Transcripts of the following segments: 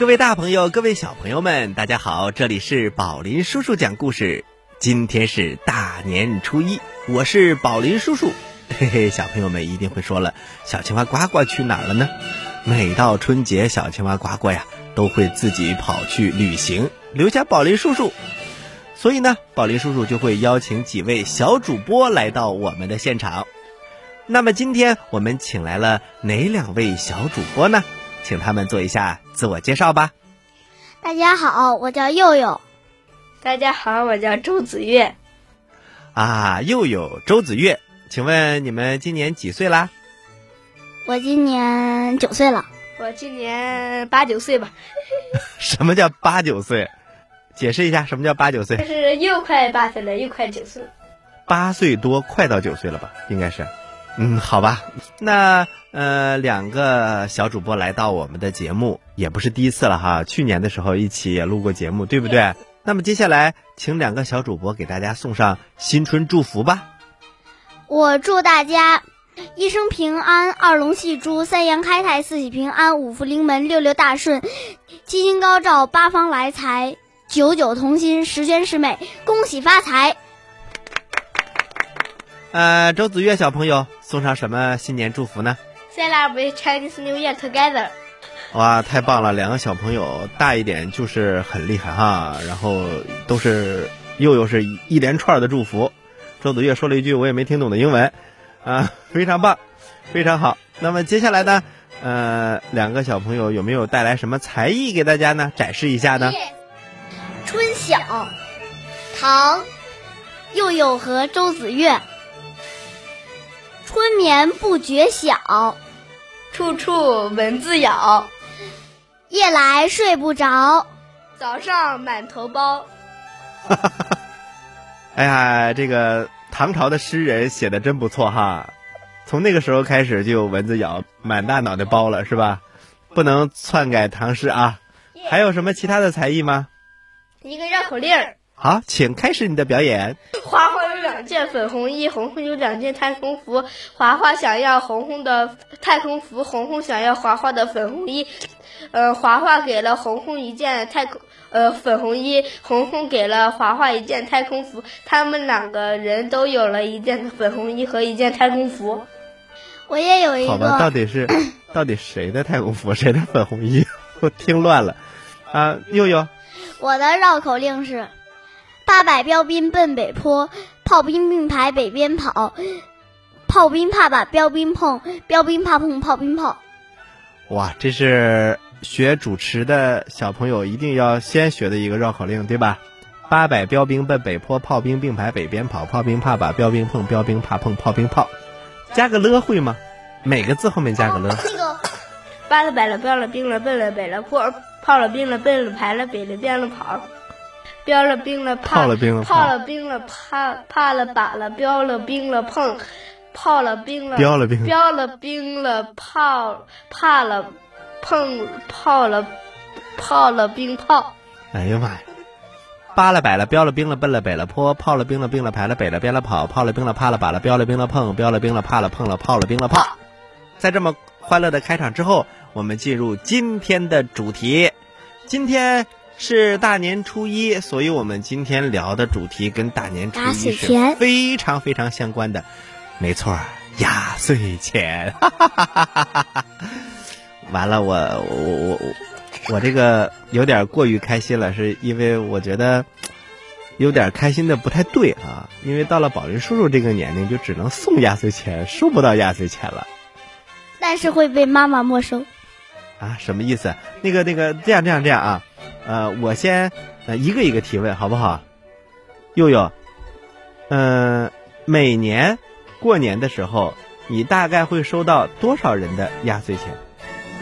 各位大朋友，各位小朋友们，大家好！这里是宝林叔叔讲故事。今天是大年初一，我是宝林叔叔。嘿嘿，小朋友们一定会说了，小青蛙呱呱去哪儿了呢？每到春节，小青蛙呱呱呀都会自己跑去旅行，留下宝林叔叔。所以呢，宝林叔叔就会邀请几位小主播来到我们的现场。那么今天我们请来了哪两位小主播呢？请他们做一下自我介绍吧。大家好，我叫佑佑。大家好，我叫周子月。啊，佑佑，周子月，请问你们今年几岁啦？我今年九岁了。我今年八九岁吧。什么叫八九岁？解释一下，什么叫八九岁？就是又快八岁了，又快九岁。八岁多，快到九岁了吧？应该是。嗯，好吧。那呃，两个小主播来到我们的节目，也不是第一次了哈。去年的时候一起也录过节目，对不对？那么接下来，请两个小主播给大家送上新春祝福吧。我祝大家一生平安，二龙戏珠，三阳开泰，四喜平安，五福临门，六六大顺，七星高照，八方来财，九九同心，十全十美，恭喜发财。呃，周子月小朋友送上什么新年祝福呢？Celebrate Chinese New Year together。哇，太棒了！两个小朋友大一点就是很厉害哈，然后都是又又是一连串的祝福。周子月说了一句我也没听懂的英文，啊，非常棒，非常好。那么接下来呢，呃，两个小朋友有没有带来什么才艺给大家呢？展示一下呢？春晓，唐，佑佑和周子月。春眠不觉晓，处处蚊子咬。夜来睡不着，早上满头包。哈哈哈！哎呀，这个唐朝的诗人写的真不错哈。从那个时候开始就有蚊子咬，满大脑袋包了是吧？不能篡改唐诗啊。还有什么其他的才艺吗？一个绕口令儿。好，请开始你的表演。花两件粉红衣，红红有两件太空服。华华想要红红的太空服，红红想要华华的粉红衣。呃，华华给了红红一件太空呃粉红衣，红红给了华华一件太空服。他们两个人都有了一件粉红衣和一件太空服。我也有一个。好吧，到底是 到底谁的太空服，谁的粉红衣？我听乱了。啊，悠悠。我的绕口令是。八百标兵奔北坡，炮兵并排北边跑，炮兵怕把标兵碰，标兵怕碰炮兵炮。哇，这是学主持的小朋友一定要先学的一个绕口令，对吧？八百标兵奔北坡，炮兵并排北边跑，炮兵怕把标兵碰，标兵怕碰炮兵炮。加个了会吗？每个字后面加个了。那个，八了百了标了兵了奔了北了坡，炮了兵了奔了排了北了边了跑。标了兵了，炮了兵了，炮了兵了，怕怕了把了，标了兵了碰，炮了兵了，标了兵，标了兵了，炮怕了碰，炮了炮了兵炮。哎呀妈呀！扒了摆了，标了兵了，奔了北了坡，炮了兵了，兵了排了北了边了跑，炮了兵了，怕了把了，标了兵了碰，标了兵了，怕了碰了，炮了兵了炮。在这么欢乐的开场之后，我们进入今天的主题。今天。是大年初一，所以我们今天聊的主题跟大年初一是非常非常相关的，没错，压岁钱。完了，我我我我我这个有点过于开心了，是因为我觉得有点开心的不太对啊，因为到了宝林叔叔这个年龄，就只能送压岁钱，收不到压岁钱了。但是会被妈妈没收。啊，什么意思？那个那个，这样这样这样啊。呃，我先呃一个一个提问好不好？佑佑，嗯，每年过年的时候，你大概会收到多少人的压岁钱？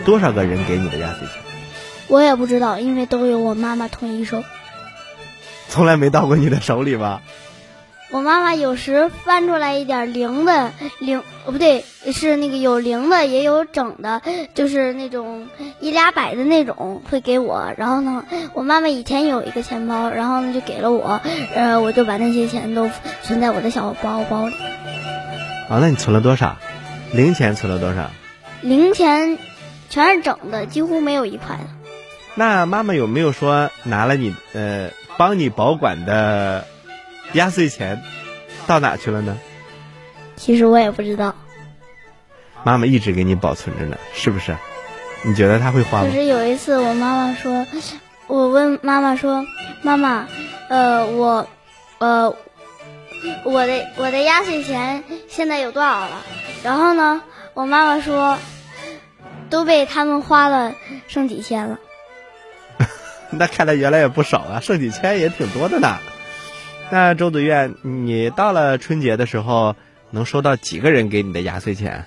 多少个人给你的压岁钱？我也不知道，因为都由我妈妈统一收。从来没到过你的手里吗？我妈妈有时翻出来一点零的零，哦不对，是那个有零的也有整的，就是那种一俩百的那种会给我。然后呢，我妈妈以前有一个钱包，然后呢就给了我，呃，我就把那些钱都存在我的小包包里。啊，那你存了多少？零钱存了多少？零钱全是整的，几乎没有一块的。那妈妈有没有说拿了你呃帮你保管的压岁钱到哪去了呢？其实我也不知道。妈妈一直给你保存着呢，是不是？你觉得他会花吗可？是有一次，我妈妈说，我问妈妈说，妈妈，呃，我，呃，我的我的压岁钱现在有多少了？然后呢，我妈妈说，都被他们花了，剩几千了。那看来原来也不少啊，剩几千也挺多的呢。那周子苑，你到了春节的时候，能收到几个人给你的压岁钱？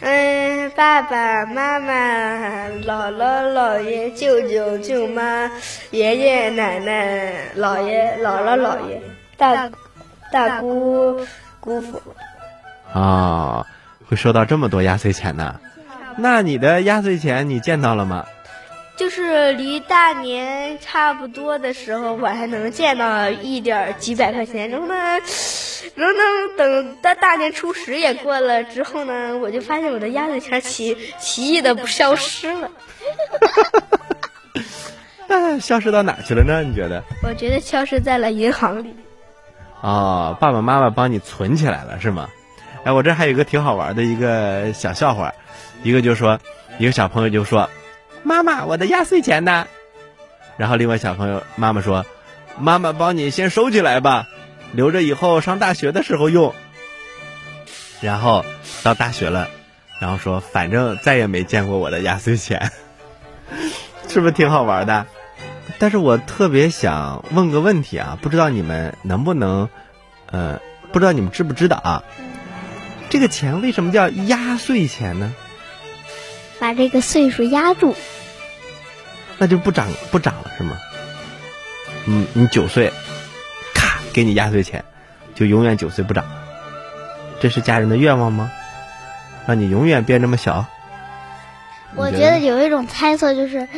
嗯，爸爸妈妈、姥姥、姥爷、舅舅、舅妈、爷爷奶奶、姥爷、姥姥、姥爷、大大姑、姑父。啊、会收到这么多压岁钱呢？那你的压岁钱你见到了吗？就是离大年差不多的时候，我还能见到一点儿几百块钱，然后呢，然后呢，等到大年初十也过了之后呢，我就发现我的压岁钱奇奇异的不消失了。那 消失到哪去了呢？你觉得？我觉得消失在了银行里。哦，爸爸妈妈帮你存起来了是吗？哎，我这还有一个挺好玩的一个小笑话，一个就说，一个小朋友就说：“妈妈，我的压岁钱呢？”然后另外小朋友妈妈说：“妈妈帮你先收起来吧，留着以后上大学的时候用。”然后到大学了，然后说：“反正再也没见过我的压岁钱。”是不是挺好玩的？但是我特别想问个问题啊，不知道你们能不能，呃，不知道你们知不知道啊？这个钱为什么叫压岁钱呢？把这个岁数压住，那就不长不长了是吗？嗯，你九岁，咔给你压岁钱，就永远九岁不长。这是家人的愿望吗？让你永远变这么小？我觉得有一种猜测就是，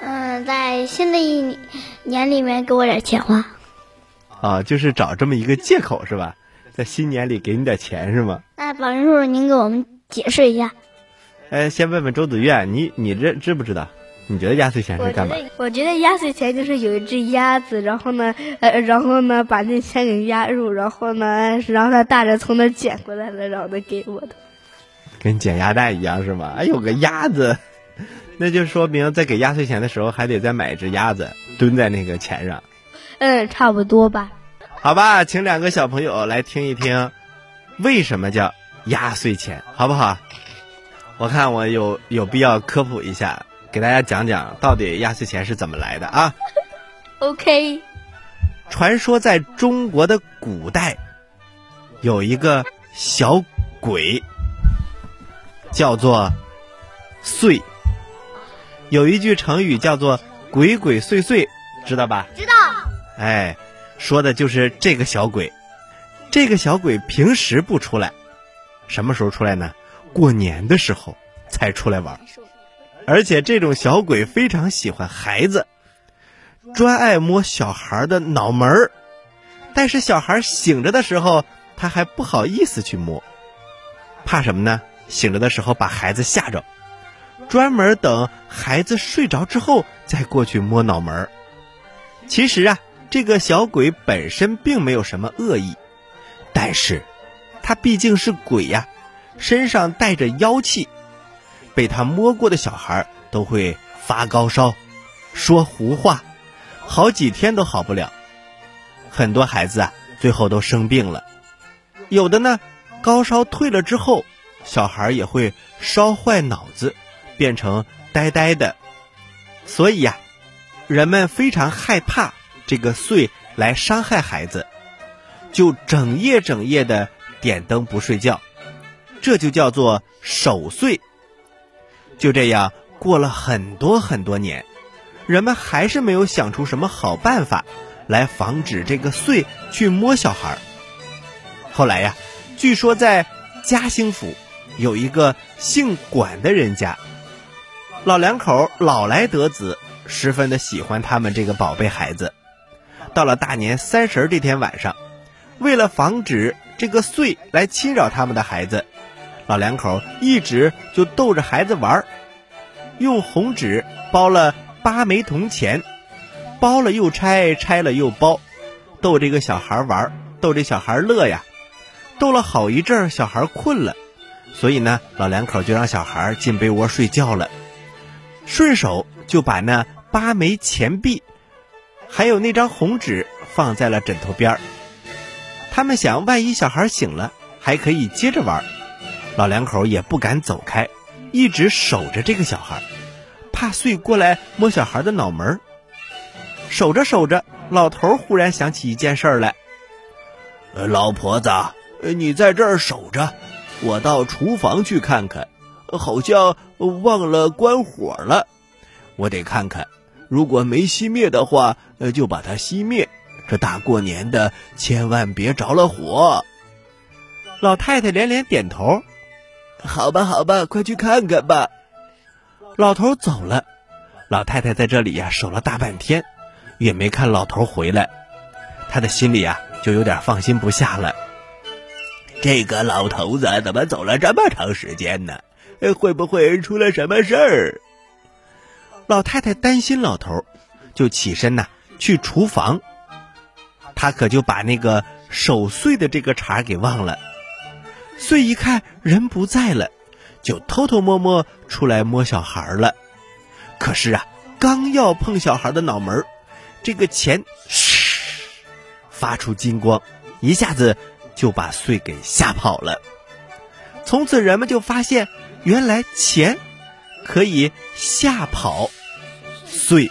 嗯、在新的一年年里面给我点钱花。啊，就是找这么一个借口是吧？在新年里给你点钱是吗？那宝林叔叔，您给我们解释一下。哎，先问问周子苑，你你这知不知道？你觉得压岁钱是干嘛？我觉得压岁钱就是有一只鸭子，然后呢，呃，然后呢，把那钱给压入，然后呢，然后他大人从那捡过来了，然后呢给我的。跟捡鸭蛋一样是吗？哎，有个鸭子，那就说明在给压岁钱的时候还得再买一只鸭子蹲在那个钱上。嗯，差不多吧。好吧，请两个小朋友来听一听，为什么叫压岁钱，好不好？我看我有有必要科普一下，给大家讲讲到底压岁钱是怎么来的啊？OK，传说在中国的古代，有一个小鬼，叫做祟。有一句成语叫做“鬼鬼祟祟”，知道吧？知道。哎，说的就是这个小鬼。这个小鬼平时不出来，什么时候出来呢？过年的时候才出来玩。而且这种小鬼非常喜欢孩子，专爱摸小孩的脑门儿。但是小孩醒着的时候，他还不好意思去摸，怕什么呢？醒着的时候把孩子吓着，专门等孩子睡着之后再过去摸脑门儿。其实啊，这个小鬼本身并没有什么恶意，但是，他毕竟是鬼呀，身上带着妖气，被他摸过的小孩都会发高烧，说胡话，好几天都好不了。很多孩子啊，最后都生病了。有的呢，高烧退了之后，小孩也会烧坏脑子，变成呆呆的。所以呀、人们非常害怕这个祟来伤害孩子，就整夜整夜的点灯不睡觉，这就叫做守岁。就这样过了很多很多年，人们还是没有想出什么好办法来防止这个祟去摸小孩。后来呀，据说在嘉兴府有一个姓管的人家，老两口老来得子，十分的喜欢他们这个宝贝孩子。到了大年三十这天晚上，为了防止这个祟来侵扰他们的孩子，老两口一直就逗着孩子玩儿，用红纸包了八枚铜钱，包了又拆，拆了又包，逗这个小孩玩，逗这小孩乐呀。逗了好一阵儿，小孩困了，所以呢，老两口就让小孩进被窝睡觉了，顺手就把那八枚钱币，还有那张红纸放在了枕头边儿。他们想，万一小孩醒了，还可以接着玩。老两口也不敢走开，一直守着这个小孩，怕穗过来摸小孩的脑门儿。守着守着，老头忽然想起一件事儿来：“呃，老婆子。”你在这儿守着，我到厨房去看看，好像忘了关火了，我得看看，如果没熄灭的话，就把它熄灭。这大过年的，千万别着了火。老太太连连点头，好吧，好吧，快去看看吧。老头走了，老太太在这里呀守了大半天，也没看老头回来，她的心里呀就有点放心不下了。这个老头子怎么走了这么长时间呢？会不会出了什么事儿？老太太担心老头，就起身呐去厨房。她可就把那个守岁的这个茬给忘了。岁一看人不在了，就偷偷摸摸出来摸小孩了。可是啊，刚要碰小孩的脑门，这个钱嘘发出金光，一下子。就把穗给吓跑了。从此人们就发现，原来钱可以吓跑穗，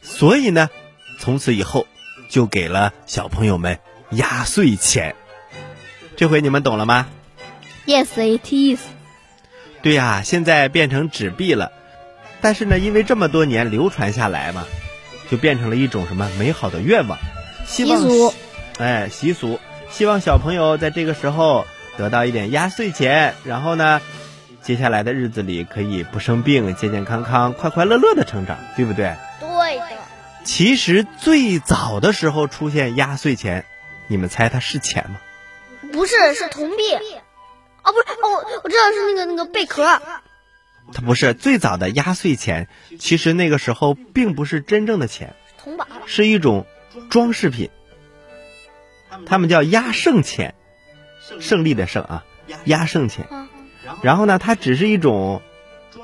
所以呢，从此以后就给了小朋友们压岁钱。这回你们懂了吗？Yes, it is。对呀，现在变成纸币了，但是呢，因为这么多年流传下来嘛，就变成了一种什么美好的愿望，习俗。哎，习俗。希望小朋友在这个时候得到一点压岁钱，然后呢，接下来的日子里可以不生病，健健康康，快快乐乐的成长，对不对？对的。其实最早的时候出现压岁钱，你们猜它是钱吗？不是，是铜币。哦，不是，哦，我知道是那个那个贝壳。它不是最早的压岁钱，其实那个时候并不是真正的钱，铜板，是一种装饰品。他们叫压胜钱，胜利的胜啊，压胜钱。然后呢，它只是一种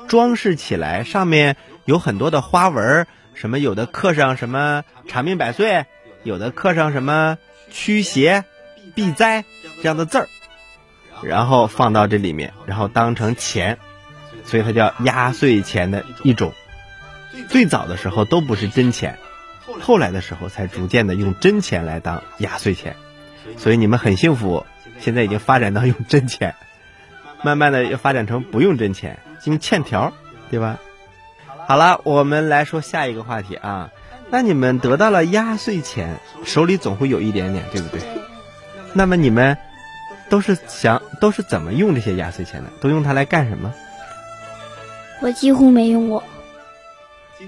装饰起来，上面有很多的花纹，什么有的刻上什么长命百岁，有的刻上什么驱邪避灾这样的字儿，然后放到这里面，然后当成钱，所以它叫压岁钱的一种。最早的时候都不是真钱。后来的时候才逐渐的用真钱来当压岁钱，所以你们很幸福，现在已经发展到用真钱，慢慢的又发展成不用真钱，用欠条，对吧？好了，我们来说下一个话题啊。那你们得到了压岁钱，手里总会有一点点，对不对？那么你们都是想都是怎么用这些压岁钱的？都用它来干什么？我几乎没用过，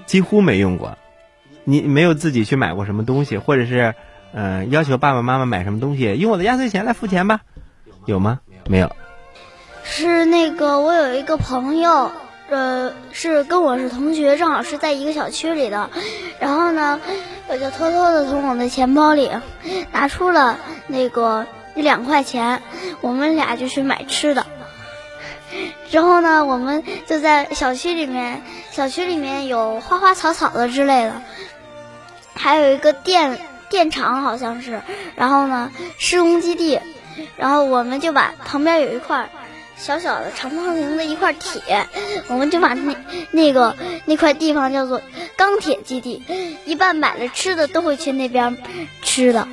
几乎没用过。你没有自己去买过什么东西，或者是，嗯，要求爸爸妈妈买什么东西，用我的压岁钱来付钱吧，有吗？没有。是那个，我有一个朋友，呃，是跟我是同学，正好是在一个小区里的，然后呢，我就偷偷的从我的钱包里拿出了那个一两块钱，我们俩就去买吃的。之后呢，我们就在小区里面，小区里面有花花草草的之类的。还有一个电电厂，好像是，然后呢，施工基地，然后我们就把旁边有一块小小的长方形的一块铁，我们就把那那个那块地方叫做钢铁基地，一般买了吃的都会去那边吃的。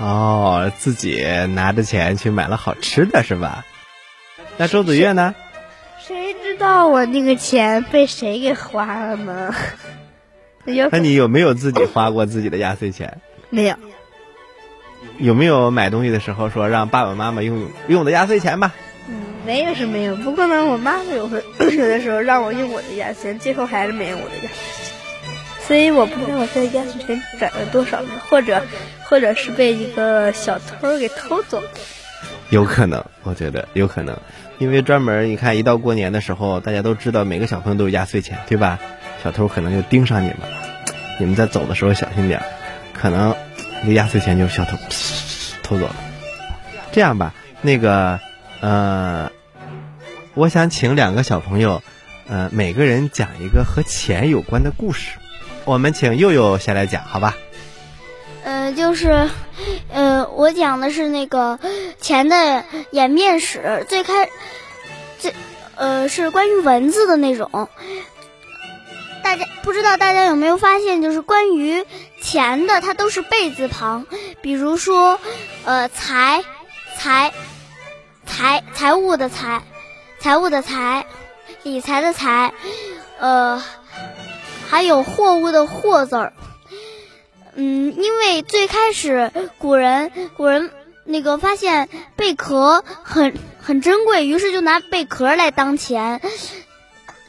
哦，自己拿着钱去买了好吃的是吧？那周子月呢？谁知道我那个钱被谁给花了呢？那你有没有自己花过自己的压岁钱？没有。有没有买东西的时候说让爸爸妈妈用用我的压岁钱吧？嗯，没有是没有。不过呢，我妈妈有时 有的时候让我用我的压岁钱，最后还是没用我的压岁钱。所以我不知道我现在压岁钱攒了多少？或者，或者是被一个小偷给偷走的？有可能，我觉得有可能，因为专门你看，一到过年的时候，大家都知道每个小朋友都有压岁钱，对吧？小偷可能就盯上你们了。你们在走的时候小心点儿，可能那压岁钱就小偷偷走了。这样吧，那个呃，我想请两个小朋友，呃，每个人讲一个和钱有关的故事。我们请佑佑先来讲，好吧？呃，就是，呃，我讲的是那个钱的演变史，最开，最，呃，是关于文字的那种。大家不知道大家有没有发现，就是关于钱的，它都是贝字旁，比如说，呃，财，财，财，财务的财，财务的财，理财的财，呃，还有货物的货字儿。嗯，因为最开始古人古人那个发现贝壳很很珍贵，于是就拿贝壳来当钱。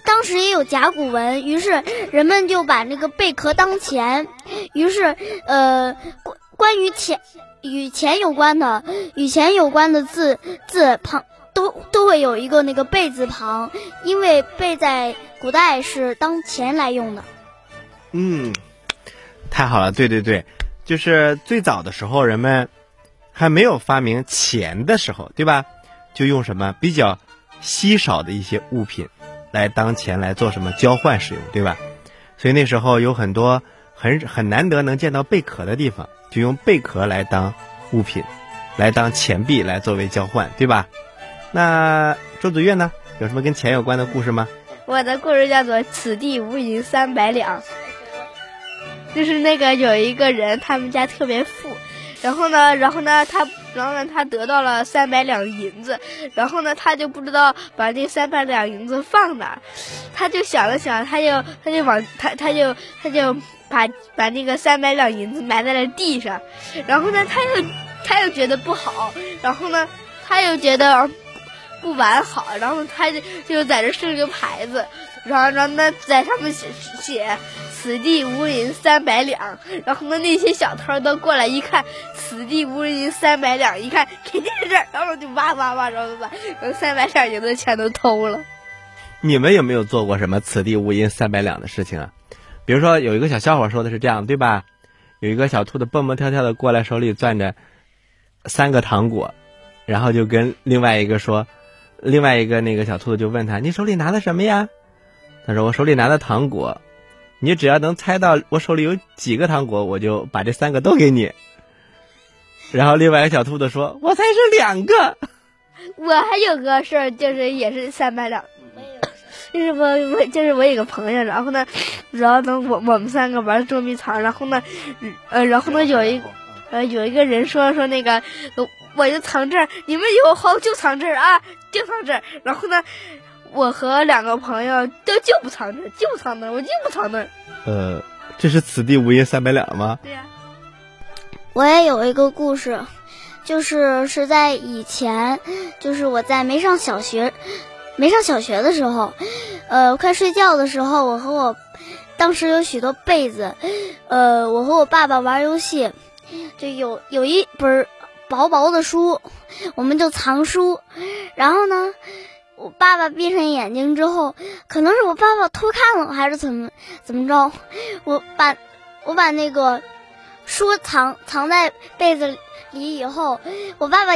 当时也有甲骨文，于是人们就把那个贝壳当钱。于是，呃，关关于钱与钱有关的与钱有关的字字旁都都会有一个那个贝字旁，因为贝在古代是当钱来用的。嗯，太好了，对对对，就是最早的时候，人们还没有发明钱的时候，对吧？就用什么比较稀少的一些物品来当钱来做什么交换使用，对吧？所以那时候有很多很很难得能见到贝壳的地方，就用贝壳来当物品，来当钱币来作为交换，对吧？那周子月呢，有什么跟钱有关的故事吗？我的故事叫做“此地无银三百两”，就是那个有一个人，他们家特别富，然后呢，然后呢，他，然后呢，他得到了三百两银子，然后呢，他就不知道把这三百两银子放哪，他就想了想，他就，他就往他，他就，他就把把那个三百两银子埋在了地上，然后呢，他又，他又觉得不好，然后呢，他又觉得。不完好，然后他就就在这设了个牌子，然后然后呢在上面写写“此地无银三百两”，然后呢那些小偷都过来一看，“此地无银三百两”，一看肯定是这，然后就哇哇哇，然后把把三百两银子全都偷了。你们有没有做过什么“此地无银三百两”的事情啊？比如说有一个小笑话说的是这样，对吧？有一个小兔子蹦蹦跳跳的过来，手里攥着三个糖果，然后就跟另外一个说。另外一个那个小兔子就问他：“你手里拿的什么呀？”他说：“我手里拿的糖果。你只要能猜到我手里有几个糖果，我就把这三个都给你。”然后另外一个小兔子说：“我猜是两个。”我还有个事儿，就是也是三百两，就是我我就是我有个朋友，然后呢，然后呢我我们三个玩捉迷藏，然后呢，呃，然后呢有一呃有一个人说说那个我就藏这儿，你们以后好就藏这儿啊。就藏这儿，然后呢，我和两个朋友都就不藏这儿，就藏那儿，我就不藏那儿。呃，这是此地无银三百两吗？对呀。我也有一个故事，就是是在以前，就是我在没上小学，没上小学的时候，呃，快睡觉的时候，我和我当时有许多被子，呃，我和我爸爸玩游戏，就有有一本薄薄的书。我们就藏书，然后呢，我爸爸闭上眼睛之后，可能是我爸爸偷看了还是怎么怎么着，我把我把那个书藏藏在被子里以后，我爸爸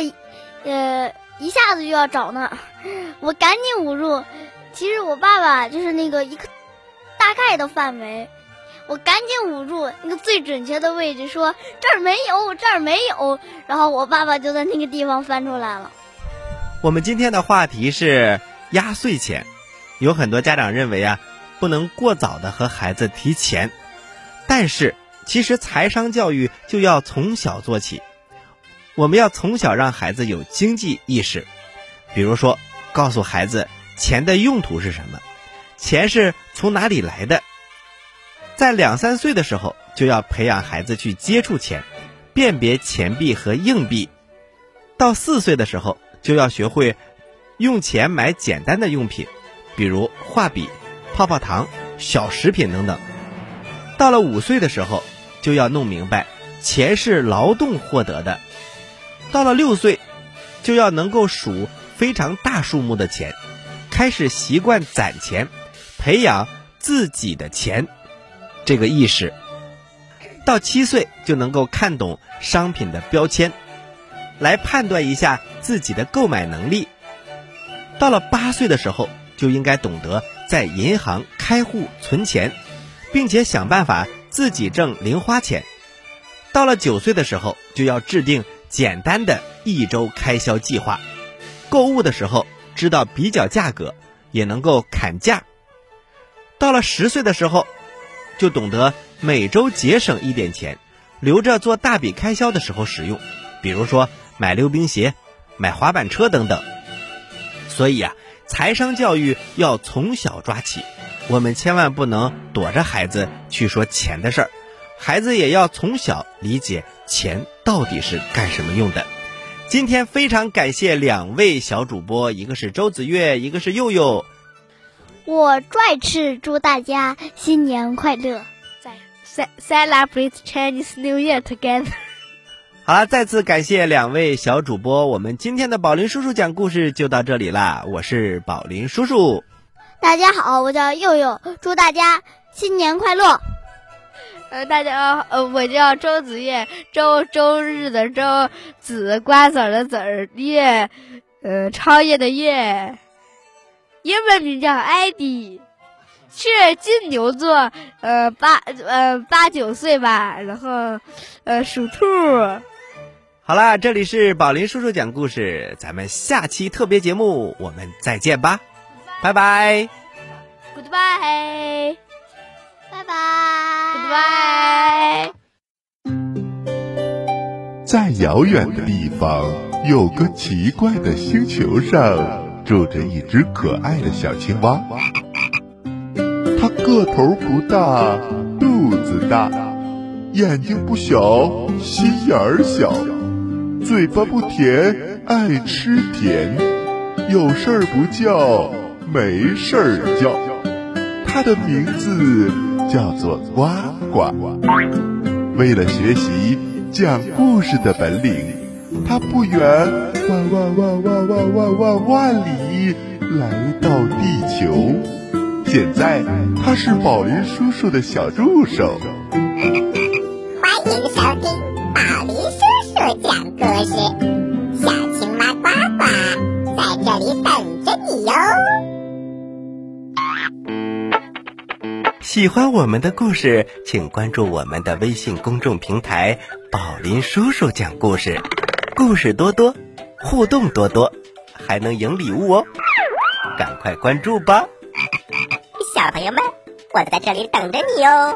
呃一下子就要找那儿，我赶紧捂住。其实我爸爸就是那个一个大概的范围。我赶紧捂住那个最准确的位置，说这儿没有，这儿没有。然后我爸爸就在那个地方翻出来了。我们今天的话题是压岁钱，有很多家长认为啊，不能过早的和孩子提钱，但是其实财商教育就要从小做起，我们要从小让孩子有经济意识，比如说告诉孩子钱的用途是什么，钱是从哪里来的。在两三岁的时候，就要培养孩子去接触钱，辨别钱币和硬币；到四岁的时候，就要学会用钱买简单的用品，比如画笔、泡泡糖、小食品等等；到了五岁的时候，就要弄明白钱是劳动获得的；到了六岁，就要能够数非常大数目的钱，开始习惯攒钱，培养。自己的钱这个意识。到七岁就能够看懂商品的标签，来判断一下自己的购买能力。到了八岁的时候，就应该懂得在银行开户存钱，并且想办法自己挣零花钱。到了九岁的时候，就要制定简单的一周开销计划。购物的时候知道比较价格，也能够砍价。到了十岁的时候，就懂得每周节省一点钱，留着做大笔开销的时候使用，比如说买溜冰鞋、买滑板车等等。所以啊，财商教育要从小抓起，我们千万不能躲着孩子去说钱的事儿，孩子也要从小理解钱到底是干什么用的。今天非常感谢两位小主播，一个是周子月，一个是佑佑。我再次祝大家新年快乐，celebrate Chinese New Year together。好了，再次感谢两位小主播，我们今天的宝林叔叔讲故事就到这里啦。我是宝林叔叔，大家好，我叫佑佑，祝大家新年快乐。呃，大家呃，我叫周子月，周周日的周，子瓜子的子儿，月，呃，超越的月，英文名叫艾迪，是金牛座，呃，八呃八九岁吧，然后呃属兔。好啦，这里是宝林叔叔讲故事，咱们下期特别节目我们再见吧，拜拜，Goodbye，拜拜，Goodbye。在遥远的地方，有个奇怪的星球上，住着一只可爱的小青蛙。它个头不大，肚子大，眼睛不小，心眼儿小。嘴巴不甜，爱吃甜，有事儿不叫，没事儿叫。它的名字叫做呱呱。为了学习讲故事的本领，它不远万万万万万万万万里来到地球。现在，它是宝林叔叔的小助手。欢迎收听宝林叔叔讲。故事，小青蛙呱呱在这里等着你哟。喜欢我们的故事，请关注我们的微信公众平台“宝林叔叔讲故事”，故事多多，互动多多，还能赢礼物哦！赶快关注吧，小朋友们，我在这里等着你哦。